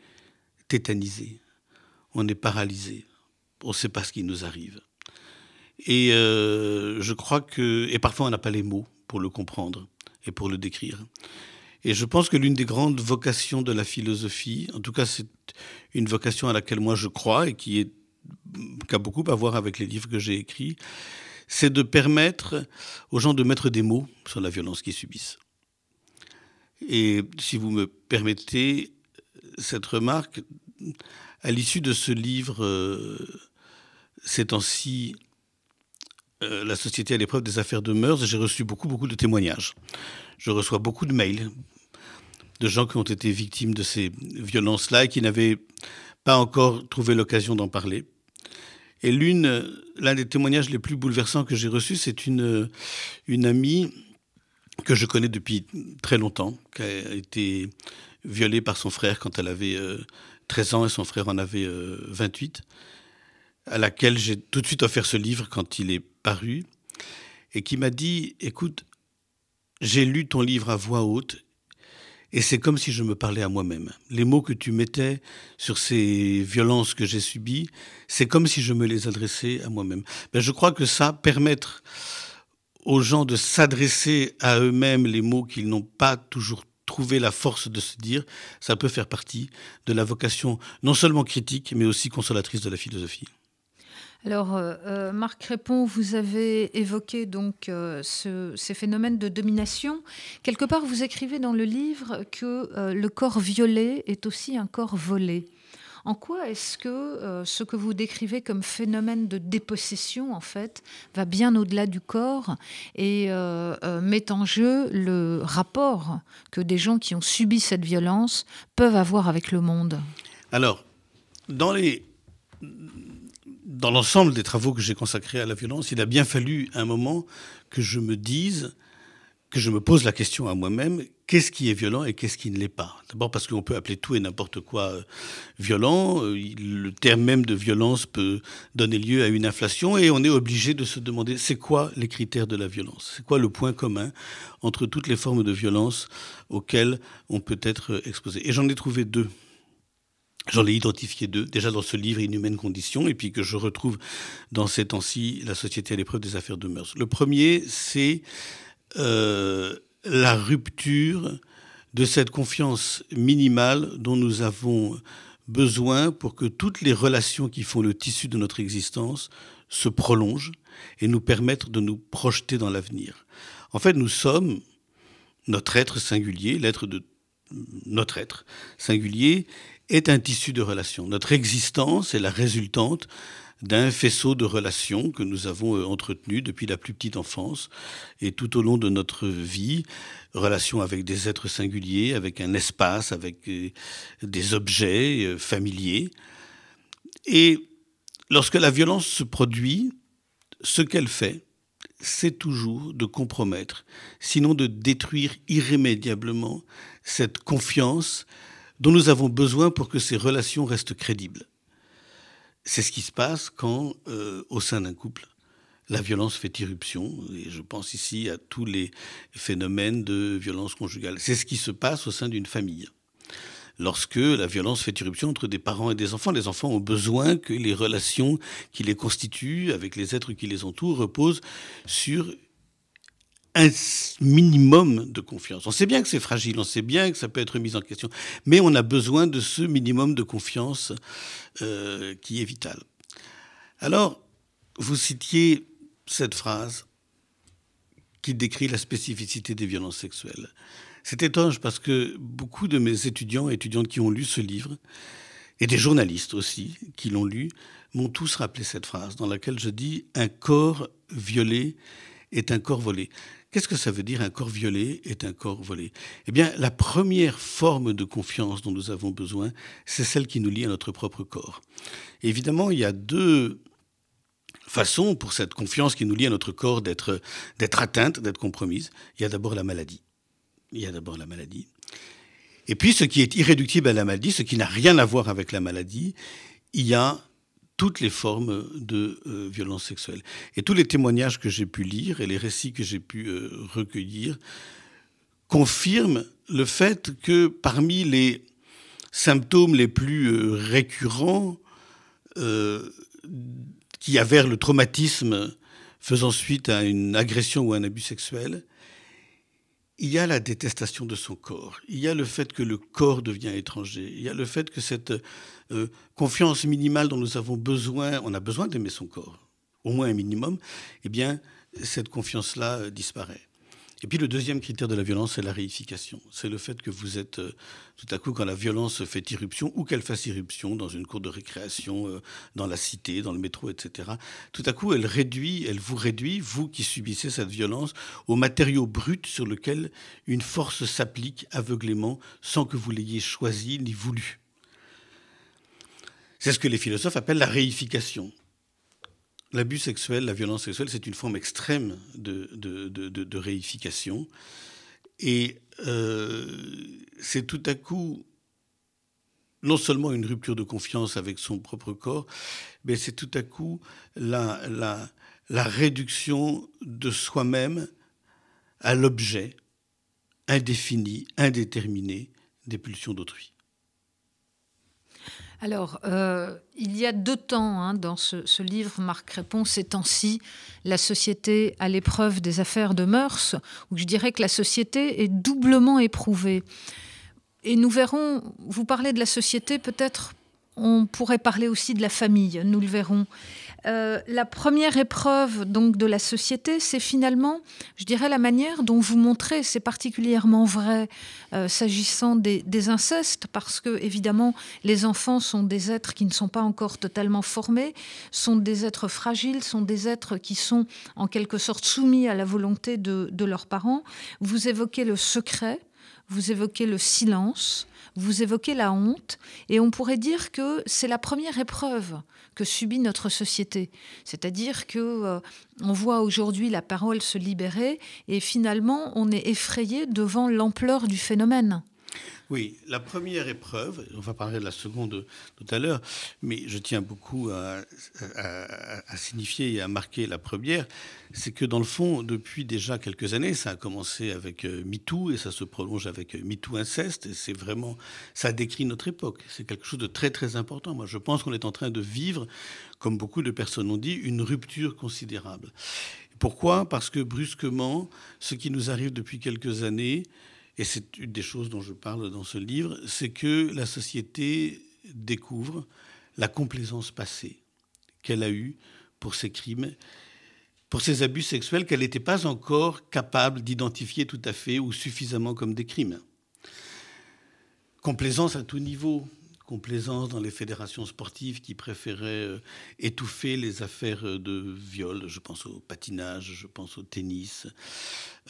tétanisé, on est paralysé, on ne sait pas ce qui nous arrive. Et euh, je crois que, et parfois on n'a pas les mots pour le comprendre et pour le décrire. Et je pense que l'une des grandes vocations de la philosophie, en tout cas c'est une vocation à laquelle moi je crois et qui, est, qui a beaucoup à voir avec les livres que j'ai écrits, c'est de permettre aux gens de mettre des mots sur la violence qu'ils subissent. Et si vous me permettez cette remarque, à l'issue de ce livre, euh, ces temps-ci, euh, la société à l'épreuve des affaires de mœurs, j'ai reçu beaucoup, beaucoup de témoignages. Je reçois beaucoup de mails de gens qui ont été victimes de ces violences-là et qui n'avaient pas encore trouvé l'occasion d'en parler. Et l'une, l'un des témoignages les plus bouleversants que j'ai reçus, c'est une, une amie que je connais depuis très longtemps, qui a été violée par son frère quand elle avait 13 euh, ans et son frère en avait 28. Euh, à laquelle j'ai tout de suite offert ce livre quand il est paru, et qui m'a dit, écoute, j'ai lu ton livre à voix haute, et c'est comme si je me parlais à moi-même. Les mots que tu mettais sur ces violences que j'ai subies, c'est comme si je me les adressais à moi-même. Ben, je crois que ça, permettre aux gens de s'adresser à eux-mêmes les mots qu'ils n'ont pas toujours trouvé la force de se dire, ça peut faire partie de la vocation non seulement critique, mais aussi consolatrice de la philosophie. Alors, euh, euh, Marc Répond, vous avez évoqué donc euh, ces phénomènes de domination. Quelque part, vous écrivez dans le livre que le corps violé est aussi un corps volé. En quoi est-ce que ce que vous décrivez comme phénomène de dépossession, en fait, va bien au-delà du corps et met en jeu le rapport que des gens qui ont subi cette violence peuvent avoir avec le monde? Alors, dans les dans l'ensemble des travaux que j'ai consacrés à la violence, il a bien fallu un moment que je me dise, que je me pose la question à moi-même, qu'est-ce qui est violent et qu'est-ce qui ne l'est pas? D'abord parce qu'on peut appeler tout et n'importe quoi euh, violent, euh, le terme même de violence peut donner lieu à une inflation et on est obligé de se demander c'est quoi les critères de la violence? C'est quoi le point commun entre toutes les formes de violence auxquelles on peut être exposé? Et j'en ai trouvé deux. J'en ai identifié deux, déjà dans ce livre Inhumaines conditions, et puis que je retrouve dans ces temps-ci, La société à l'épreuve des affaires de mœurs. Le premier, c'est euh, la rupture de cette confiance minimale dont nous avons besoin pour que toutes les relations qui font le tissu de notre existence se prolongent et nous permettent de nous projeter dans l'avenir. En fait, nous sommes notre être singulier, l'être de notre être singulier est un tissu de relations. Notre existence est la résultante d'un faisceau de relations que nous avons euh, entretenu depuis la plus petite enfance et tout au long de notre vie, relations avec des êtres singuliers, avec un espace, avec euh, des objets euh, familiers. Et lorsque la violence se produit, ce qu'elle fait, c'est toujours de compromettre, sinon de détruire irrémédiablement cette confiance dont nous avons besoin pour que ces relations restent crédibles. C'est ce qui se passe quand, euh, au sein d'un couple, la violence fait irruption, et je pense ici à tous les phénomènes de violence conjugale. C'est ce qui se passe au sein d'une famille. Lorsque la violence fait irruption entre des parents et des enfants, les enfants ont besoin que les relations qui les constituent avec les êtres qui les entourent reposent sur un minimum de confiance. On sait bien que c'est fragile, on sait bien que ça peut être mis en question, mais on a besoin de ce minimum de confiance euh, qui est vital. Alors, vous citiez cette phrase qui décrit la spécificité des violences sexuelles. C'est étrange parce que beaucoup de mes étudiants et étudiantes qui ont lu ce livre, et des journalistes aussi qui l'ont lu, m'ont tous rappelé cette phrase dans laquelle je dis un corps violé est un corps volé. Qu'est-ce que ça veut dire un corps violé est un corps volé? Eh bien, la première forme de confiance dont nous avons besoin, c'est celle qui nous lie à notre propre corps. évidemment, il y a deux façon pour cette confiance qui nous lie à notre corps d'être atteinte, d'être compromise. Il y a d'abord la maladie. Il y a d'abord la maladie. Et puis ce qui est irréductible à la maladie, ce qui n'a rien à voir avec la maladie, il y a toutes les formes de euh, violence sexuelle. Et tous les témoignages que j'ai pu lire et les récits que j'ai pu euh, recueillir confirment le fait que parmi les symptômes les plus euh, récurrents qui avère le traumatisme faisant suite à une agression ou un abus sexuel, il y a la détestation de son corps, il y a le fait que le corps devient étranger, il y a le fait que cette euh, confiance minimale dont nous avons besoin, on a besoin d'aimer son corps, au moins un minimum, eh bien, cette confiance-là euh, disparaît. Et puis le deuxième critère de la violence, c'est la réification. C'est le fait que vous êtes, euh, tout à coup, quand la violence fait irruption, ou qu'elle fasse irruption dans une cour de récréation, euh, dans la cité, dans le métro, etc., tout à coup, elle réduit, elle vous réduit, vous qui subissez cette violence, au matériau brut sur lequel une force s'applique aveuglément, sans que vous l'ayez choisi ni voulu. C'est ce que les philosophes appellent la réification. L'abus sexuel, la violence sexuelle, c'est une forme extrême de, réification. Et euh, c'est tout à coup non seulement une rupture de confiance avec son propre corps, mais c'est tout à coup la, la, la réduction de soi-même à l'objet indéfini, indéterminé des pulsions d'autrui. Alors, euh, il y a deux temps hein, dans ce, livre, Marc répond, ces temps-ci, la société à l'épreuve des affaires de mœurs, où je dirais que la société est doublement éprouvée. Et nous verrons, vous parlez de la société, peut-être on pourrait parler aussi de la famille, nous le verrons. Euh, la première épreuve donc de la société, c'est finalement, je dirais, la manière dont vous montrez, c'est particulièrement vrai euh, s'agissant des, incestes, parce que évidemment, les enfants sont des êtres qui ne sont pas encore totalement formés, sont des êtres fragiles, sont des êtres qui sont en quelque sorte soumis à la volonté de, de leurs parents. Vous évoquez le secret, vous évoquez le silence, vous évoquez la honte, et on pourrait dire que c'est la première épreuve que subit notre société. C'est-à-dire que euh, on voit aujourd'hui la parole se libérer et finalement on est effrayé devant l'ampleur du phénomène. Oui, la première épreuve, on va parler de la seconde tout à l'heure, mais je tiens beaucoup à, signifier et à marquer la première, c'est que dans le fond, depuis déjà quelques années, ça a commencé avec euh, MeToo et ça se prolonge avec euh, MeToo inceste, et c'est vraiment, ça décrit notre époque. C'est quelque chose de très très important. Moi, je pense qu'on est en train de vivre, comme beaucoup de personnes ont dit, une rupture considérable. Pourquoi? Parce que brusquement, ce qui nous arrive depuis quelques années, et c'est une des choses dont je parle dans ce livre, c'est que la société découvre la complaisance passée qu'elle a eue pour ses crimes, pour ses abus sexuels qu'elle n'était pas encore capable d'identifier tout à fait ou suffisamment comme des crimes. Complaisance à tout niveau, complaisance dans les fédérations sportives qui préféraient euh, étouffer les affaires de viol, je pense au patinage, je pense au tennis,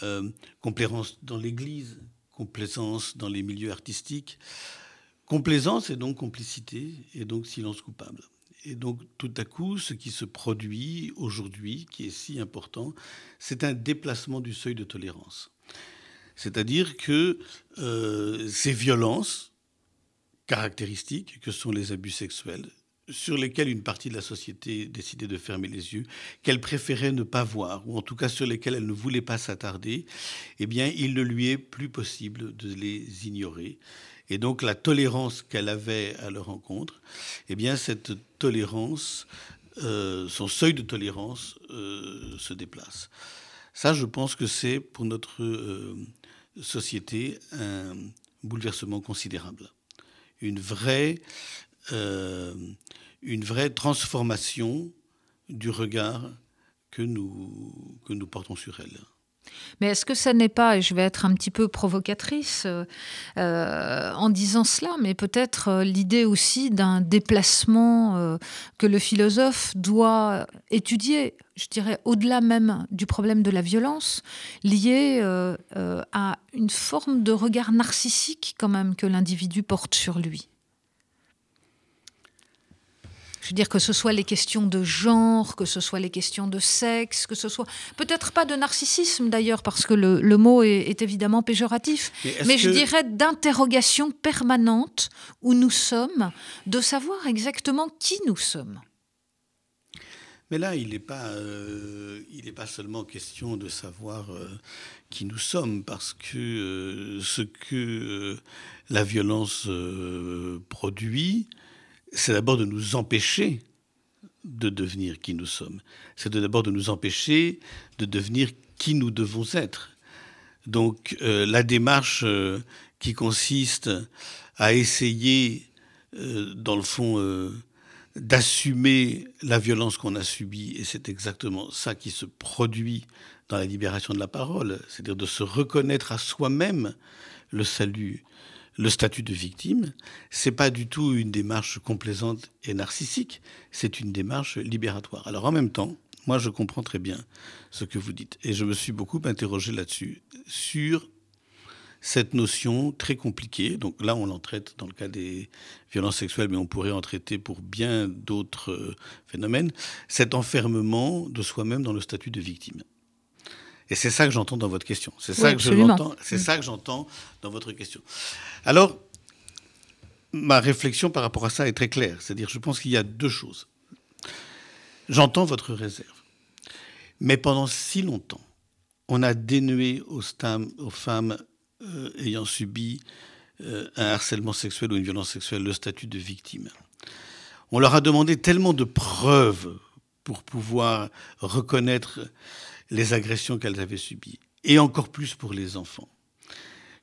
euh, complaisance dans l'Église complaisance dans les milieux artistiques. Complaisance et donc complicité et donc silence coupable. Et donc tout à coup, ce qui se produit aujourd'hui, qui est si important, c'est un déplacement du seuil de tolérance. C'est-à-dire que euh, ces violences caractéristiques que sont les abus sexuels sur lesquels une partie de la société décidait de fermer les yeux, qu'elle préférait ne pas voir, ou en tout cas sur lesquels elle ne voulait pas s'attarder, eh bien, il ne lui est plus possible de les ignorer. Et donc, la tolérance qu'elle avait à leur rencontre, eh bien, cette tolérance, euh, son seuil de tolérance euh, se déplace. Ça, je pense que c'est pour notre euh, société un bouleversement considérable. Une vraie une vraie transformation du regard que nous, que nous portons sur elle. Mais est-ce que ça n'est pas, et je vais être un petit peu provocatrice euh, euh, en disant cela, mais peut-être euh, l'idée aussi d'un déplacement que le philosophe doit étudier, je dirais au-delà même du problème de la violence, lié à une forme de regard narcissique quand même que l'individu porte sur lui je veux dire que ce soit les questions de genre, que ce soit les questions de sexe, que ce soit peut-être pas de narcissisme d'ailleurs, parce que le, mot est, évidemment péjoratif, mais, je dirais d'interrogation permanente où nous sommes, de savoir exactement qui nous sommes. Mais là, il n'est pas, euh, pas seulement question de savoir euh, qui nous sommes, parce que euh, ce que la violence produit, c'est d'abord de nous empêcher de devenir qui nous sommes. C'est d'abord de nous empêcher de devenir qui nous devons être. Donc euh, la démarche euh, qui consiste à essayer, euh, dans le fond, d'assumer la violence qu'on a subie, et c'est exactement ça qui se produit dans la libération de la parole, c'est-à-dire de se reconnaître à soi-même le salut, le statut de victime, c'est pas du tout une démarche complaisante et narcissique, c'est une démarche libératoire. Alors en même temps, moi je comprends très bien ce que vous dites et je me suis beaucoup interrogé là-dessus sur cette notion très compliquée. Donc là, on l'en traite dans le cas des violences sexuelles, mais on pourrait en traiter pour bien d'autres euh, phénomènes. Cet enfermement de soi-même dans le statut de victime. Et c'est ça que j'entends dans votre question. C'est ça que je l'entends. C'est mm. ça que j'entends dans votre question. Alors, ma réflexion par rapport à ça est très claire. C'est-à-dire, je pense qu'il y a deux choses. J'entends votre réserve, mais pendant si longtemps, on a dénué aux, aux femmes euh, ayant subi euh, un harcèlement sexuel ou une violence sexuelle le statut de victime. On leur a demandé tellement de preuves pour pouvoir reconnaître les agressions qu'elles avaient subies, et encore plus pour les enfants,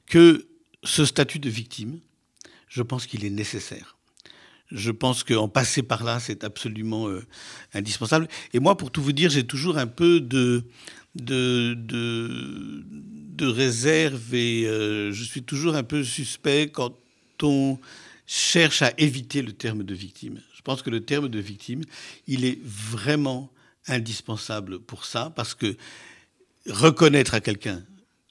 que ce statut de victime, je pense qu'il est nécessaire. Je pense qu'en passer par là, c'est absolument euh, indispensable. Et moi, pour tout vous dire, j'ai toujours un peu de, de, de, réserve et euh, je suis toujours un peu suspect quand on cherche à éviter le terme de victime. Je pense que le terme de victime, il est vraiment indispensable pour ça, parce que reconnaître à quelqu'un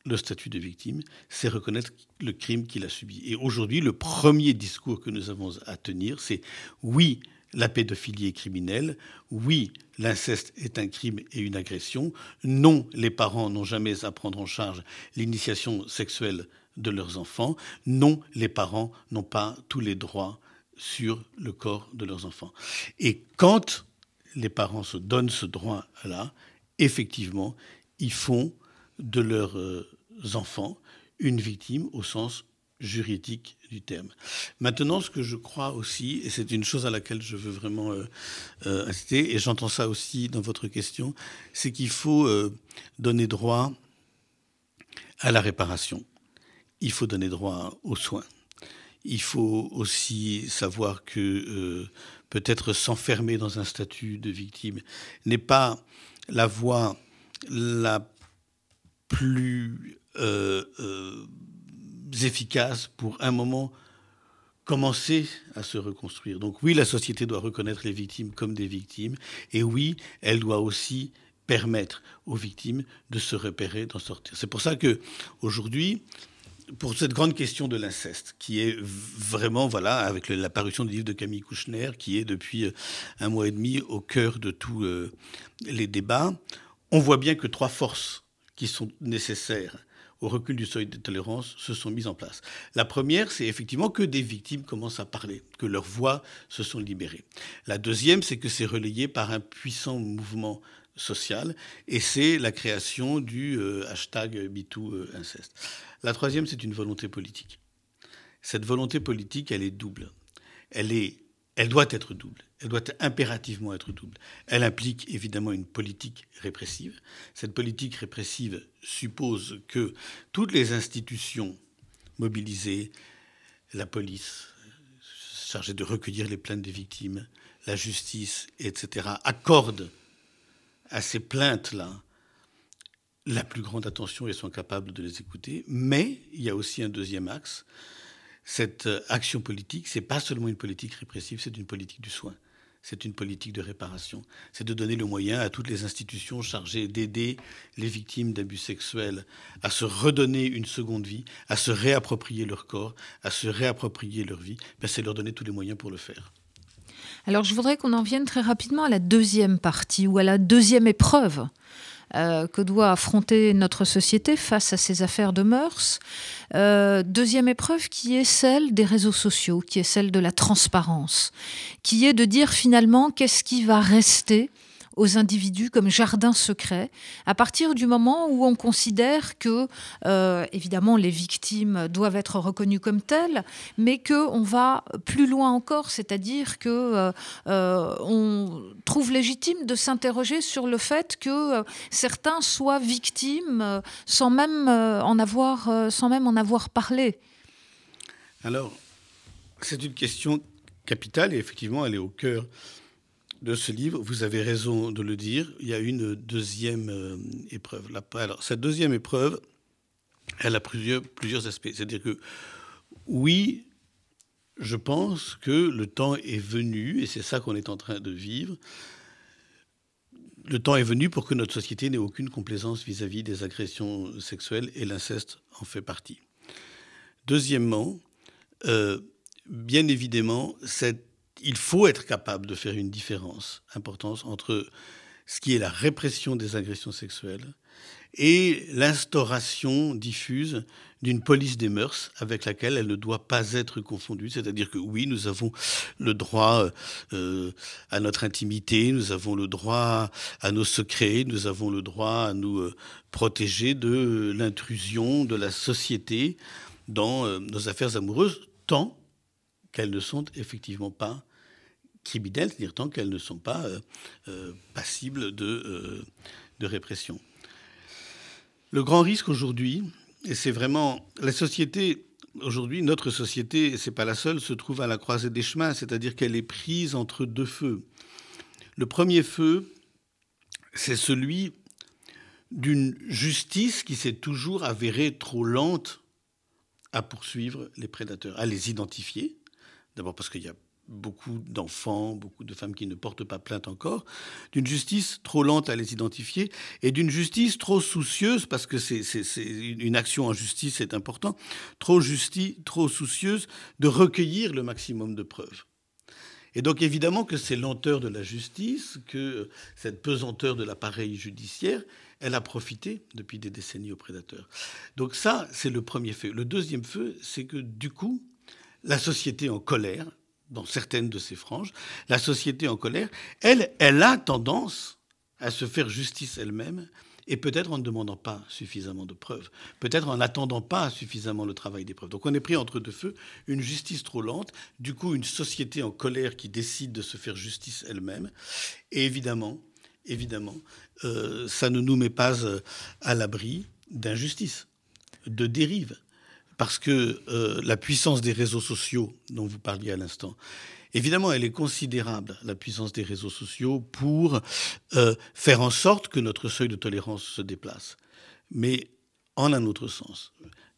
le statut de victime, c'est reconnaître le crime qu'il a subi. Et aujourd'hui, le premier discours que nous avons à tenir, c'est oui, la pédophilie est criminelle, oui, l'inceste est un crime et une agression, non, les parents n'ont jamais à prendre en charge l'initiation sexuelle de leurs enfants, non, les parents n'ont pas tous les droits sur le corps de leurs enfants. Et quand les parents se donnent ce droit-là, effectivement, ils font de leurs euh, enfants une victime au sens juridique du terme. Maintenant, ce que je crois aussi, et c'est une chose à laquelle je veux vraiment euh, euh, insister, et j'entends ça aussi dans votre question, c'est qu'il faut donner droit à la réparation. Il faut donner droit aux soins. Il faut aussi savoir que peut-être s'enfermer dans un statut de victime, n'est pas la voie la plus euh, euh, efficace pour un moment commencer à se reconstruire. Donc oui, la société doit reconnaître les victimes comme des victimes, et oui, elle doit aussi permettre aux victimes de se repérer, d'en sortir. C'est pour ça que aujourd'hui, pour cette grande question de l'inceste, qui est vraiment, voilà, avec l'apparition du livre de Camille Kouchner, qui est depuis euh, un mois et demi au cœur de tous euh, les débats, on voit bien que trois forces qui sont nécessaires au recul du seuil de tolérance se sont mises en place. La première, c'est effectivement que des victimes commencent à parler, que leurs voix se sont libérées. La deuxième, c'est que c'est relayé par un puissant mouvement social, et c'est la création du euh, hashtag MeTooInceste. La troisième, c'est une volonté politique. Cette volonté politique, elle est double. Elle, doit être double. Elle doit impérativement être double. Elle implique évidemment une politique répressive. Cette politique répressive suppose que toutes les institutions mobilisées, la police, chargée de recueillir les plaintes des victimes, la justice, etc., accordent à ces plaintes-là la plus grande attention et sont capables de les écouter. Mais il y a aussi un deuxième axe. Cette action politique, c'est pas seulement une politique répressive, c'est une politique du soin. C'est une politique de réparation. C'est de donner le moyen à toutes les institutions chargées d'aider les victimes d'abus sexuels à se redonner une seconde vie, à se réapproprier leur corps, à se réapproprier leur vie. Ben, c'est leur donner tous les moyens pour le faire. Alors je voudrais qu'on en vienne très rapidement à la deuxième partie ou à la deuxième épreuve euh, que doit affronter notre société face à ces affaires de mœurs. Euh, deuxième épreuve qui est celle des réseaux sociaux, qui est celle de la transparence, qui est de dire finalement qu'est-ce qui va rester aux individus comme jardin secret, à partir du moment où on considère que, euh, évidemment, les victimes doivent être reconnues comme telles, mais qu'on va plus loin encore, c'est-à-dire que euh, euh, on trouve légitime de s'interroger sur le fait que certains soient victimes sans même en avoir, sans même en avoir parlé. Alors, c'est une question capitale et effectivement, elle est au cœur de ce livre, vous avez raison de le dire, il y a une deuxième euh, épreuve. Alors, cette deuxième épreuve, elle a plusieurs, aspects. C'est-à-dire que, oui, je pense que le temps est venu, et c'est ça qu'on est en train de vivre, le temps est venu pour que notre société n'ait aucune complaisance vis-à-vis des agressions sexuelles, et l'inceste en fait partie. Deuxièmement, euh, bien évidemment, cette il faut être capable de faire une différence importante entre ce qui est la répression des agressions sexuelles et l'instauration diffuse d'une police des mœurs avec laquelle elle ne doit pas être confondue. C'est-à-dire que oui, nous avons le droit euh, à notre intimité, nous avons le droit à nos secrets, nous avons le droit à nous euh, protéger de l'intrusion de la société dans euh, nos affaires amoureuses, tant qu'elles ne sont effectivement pas criminelles, c'est-à-dire tant qu'elles ne sont pas euh, euh, passibles de, euh, de répression. Le grand risque aujourd'hui, et c'est vraiment la société aujourd'hui, notre société, et c'est pas la seule, se trouve à la croisée des chemins, c'est-à-dire qu'elle est prise entre deux feux. Le premier feu, c'est celui d'une justice qui s'est toujours avérée trop lente à poursuivre les prédateurs, à les identifier. D'abord parce qu'il y a beaucoup d'enfants, beaucoup de femmes qui ne portent pas plainte encore, d'une justice trop lente à les identifier et d'une justice trop soucieuse, parce que c'est une action en justice, c'est important, trop, trop soucieuse de recueillir le maximum de preuves. Et donc évidemment que ces lenteurs de la justice, que cette pesanteur de l'appareil judiciaire, elle a profité depuis des décennies aux prédateurs. Donc ça, c'est le premier feu. Le deuxième feu, c'est que du coup, la société en colère, dans certaines de ses franges, la société en colère, elle, elle a tendance à se faire justice elle-même, et peut-être en ne demandant pas suffisamment de preuves, peut-être en n'attendant pas suffisamment le travail des preuves. Donc on est pris entre deux feux, une justice trop lente, du coup une société en colère qui décide de se faire justice elle-même, et évidemment, évidemment, euh, ça ne nous met pas euh, à l'abri d'injustice, de dérive parce que euh, la puissance des réseaux sociaux dont vous parliez à l'instant, évidemment, elle est considérable, la puissance des réseaux sociaux, pour euh, faire en sorte que notre seuil de tolérance se déplace. Mais en un autre sens,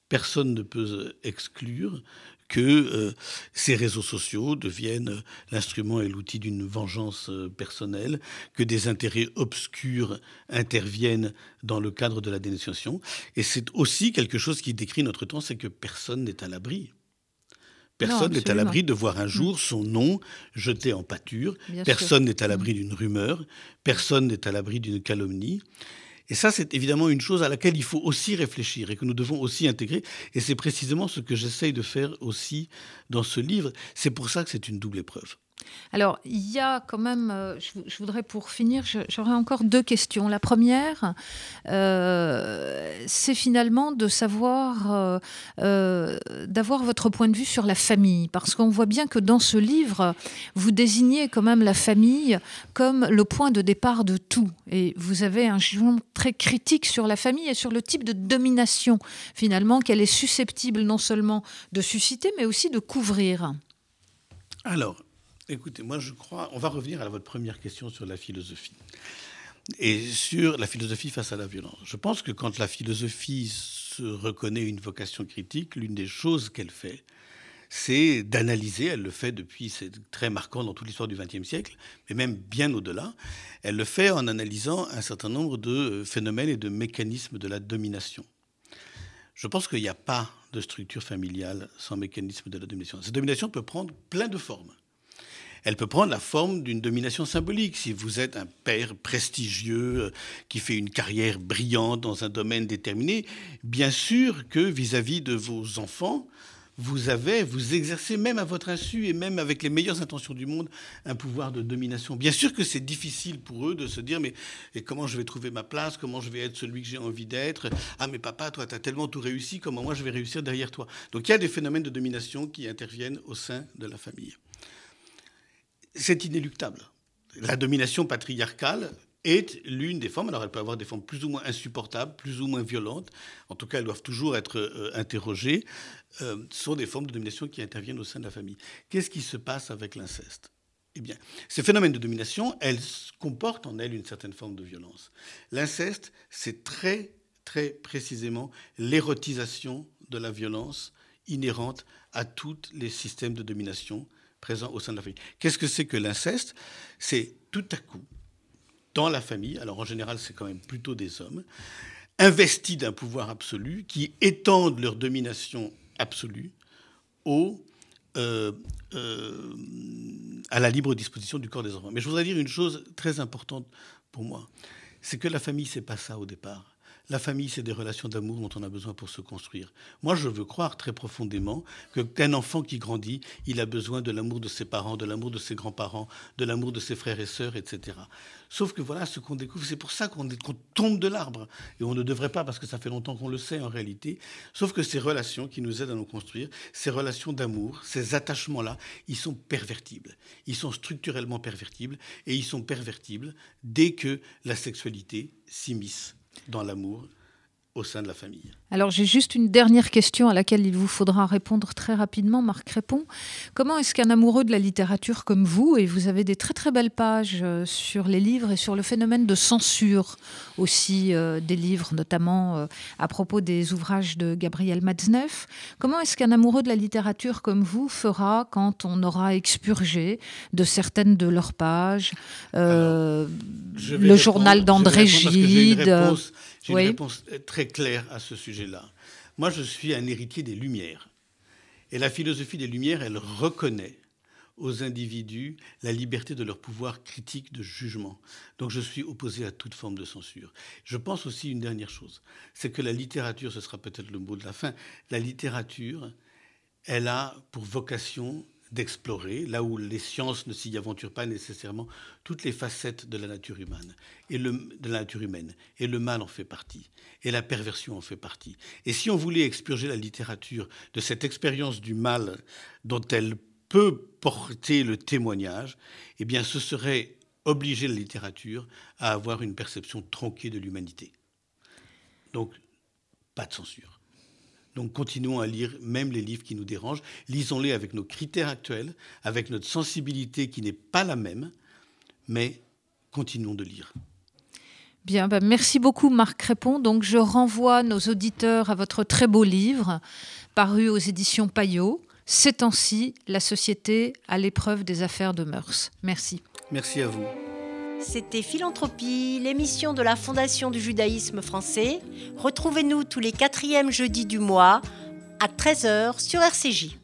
personne ne peut exclure que euh, ces réseaux sociaux deviennent l'instrument et l'outil d'une vengeance euh, personnelle, que des intérêts obscurs interviennent dans le cadre de la dénonciation. Et c'est aussi quelque chose qui décrit notre temps, c'est que personne n'est à l'abri. Personne n'est à l'abri de voir un jour son nom jeté en pâture. personne n'est à l'abri d'une rumeur. Personne n'est à l'abri d'une calomnie. Et ça, c'est évidemment une chose à laquelle il faut aussi réfléchir et que nous devons aussi intégrer. Et c'est précisément ce que j'essaye de faire aussi dans ce livre. C'est pour ça que c'est une double épreuve. Alors, il y a quand même, euh, je, voudrais pour finir, j'aurais encore deux questions. La première, euh, c'est finalement de savoir, euh, d'avoir votre point de vue sur la famille, parce qu'on voit bien que dans ce livre, vous désignez quand même la famille comme le point de départ de tout. Et vous avez un jugement très critique sur la famille et sur le type de domination, finalement, qu'elle est susceptible non seulement de susciter, mais aussi de couvrir. Alors, Écoutez, moi je crois, on va revenir à votre première question sur la philosophie et sur la philosophie face à la violence. Je pense que quand la philosophie se reconnaît une vocation critique, l'une des choses qu'elle fait, c'est d'analyser, elle le fait depuis, c'est très marquant dans toute l'histoire du XXe siècle, mais même bien au-delà, elle le fait en analysant un certain nombre de phénomènes et de mécanismes de la domination. Je pense qu'il n'y a pas de structure familiale sans mécanisme de la domination. Cette domination peut prendre plein de formes. Elle peut prendre la forme d'une domination symbolique. Si vous êtes un père prestigieux euh, qui fait une carrière brillante dans un domaine déterminé, bien sûr que vis-à-vis de vos enfants, vous avez, vous exercez même à votre insu et même avec les meilleures intentions du monde un pouvoir de domination. Bien sûr que c'est difficile pour eux de se dire mais et comment je vais trouver ma place, comment je vais être celui que j'ai envie d'être? Ah mais papa, toi tu as tellement tout réussi, comment moi je vais réussir derrière toi? Donc il y a des phénomènes de domination qui interviennent au sein de la famille c'est inéluctable. La domination patriarcale est l'une des formes. Alors, elle peut avoir des formes plus ou moins insupportables, plus ou moins violentes. En tout cas, elles doivent toujours être euh, interrogées. Euh, sont des formes de domination qui interviennent au sein de la famille. Qu'est-ce qui se passe avec l'inceste? Eh bien, ces phénomènes de domination, elles comportent en elles une certaine forme de violence. L'inceste, c'est très, très précisément l'érotisation de la violence inhérente à tous les systèmes de domination présent au sein de la famille. Qu'est-ce que c'est que l'inceste? C'est tout à coup, dans la famille, alors en général c'est quand même plutôt des hommes, investis d'un pouvoir absolu, qui étendent leur domination absolue au, euh, euh, à la libre disposition du corps des enfants. Mais je voudrais dire une chose très importante pour moi, c'est que la famille, c'est pas ça au départ. La famille, c'est des relations d'amour dont on a besoin pour se construire. Moi, je veux croire très profondément que qu'un enfant qui grandit, il a besoin de l'amour de ses parents, de l'amour de ses grands-parents, de l'amour de ses frères et sœurs, etc. Sauf que voilà ce qu'on découvre, c'est pour ça qu'on tombe de l'arbre. Et on ne devrait pas, parce que ça fait longtemps qu'on le sait en réalité. Sauf que ces relations qui nous aident à nous construire, ces relations d'amour, ces attachements-là, ils sont pervertibles. Ils sont structurellement pervertibles. Et ils sont pervertibles dès que la sexualité s'immisce dans l'amour au sein de la famille. Alors j'ai juste une dernière question à laquelle il vous faudra répondre très rapidement, Marc Répond. Comment est-ce qu'un amoureux de la littérature comme vous, et vous avez des très très belles pages euh, sur les livres et sur le phénomène de censure aussi euh, des livres, notamment euh, à propos des ouvrages de Gabriel Matzneff, comment est-ce qu'un amoureux de la littérature comme vous fera quand on aura expurgé de certaines de leurs pages le journal d'André Gide j'ai une réponse très claire à ce sujet-là. Moi, je suis un héritier des Lumières. Et la philosophie des Lumières, elle reconnaît aux individus la liberté de leur pouvoir critique de jugement. Donc je suis opposé à toute forme de censure. Je pense aussi une dernière chose, c'est que la littérature, ce sera peut-être le mot de la fin, la littérature, elle a pour vocation d'explorer, là où les sciences ne s'y aventurent pas nécessairement, toutes les facettes de la nature humaine et le, de la nature humaine. Et le mal en fait partie, et la perversion en fait partie. Et si on voulait expurger la littérature de cette expérience du mal dont elle peut porter le témoignage, eh bien ce serait obliger la littérature à avoir une perception tronquée de l'humanité. Donc, pas de censure. Donc continuons à lire même les livres qui nous dérangent. Lisons-les avec nos critères actuels, avec notre sensibilité qui n'est pas la même, mais continuons de lire. Bien, ben merci beaucoup Marc Crépon. Donc je renvoie nos auditeurs à votre très beau livre, paru aux éditions Payot. Ces temps-ci, la société à l'épreuve des affaires de mœurs. Merci. Merci à vous. C'était Philanthropie, l'émission de la Fondation du judaïsme français. Retrouvez-nous tous les quatrièmes jeudis du mois à 13h sur RCJ.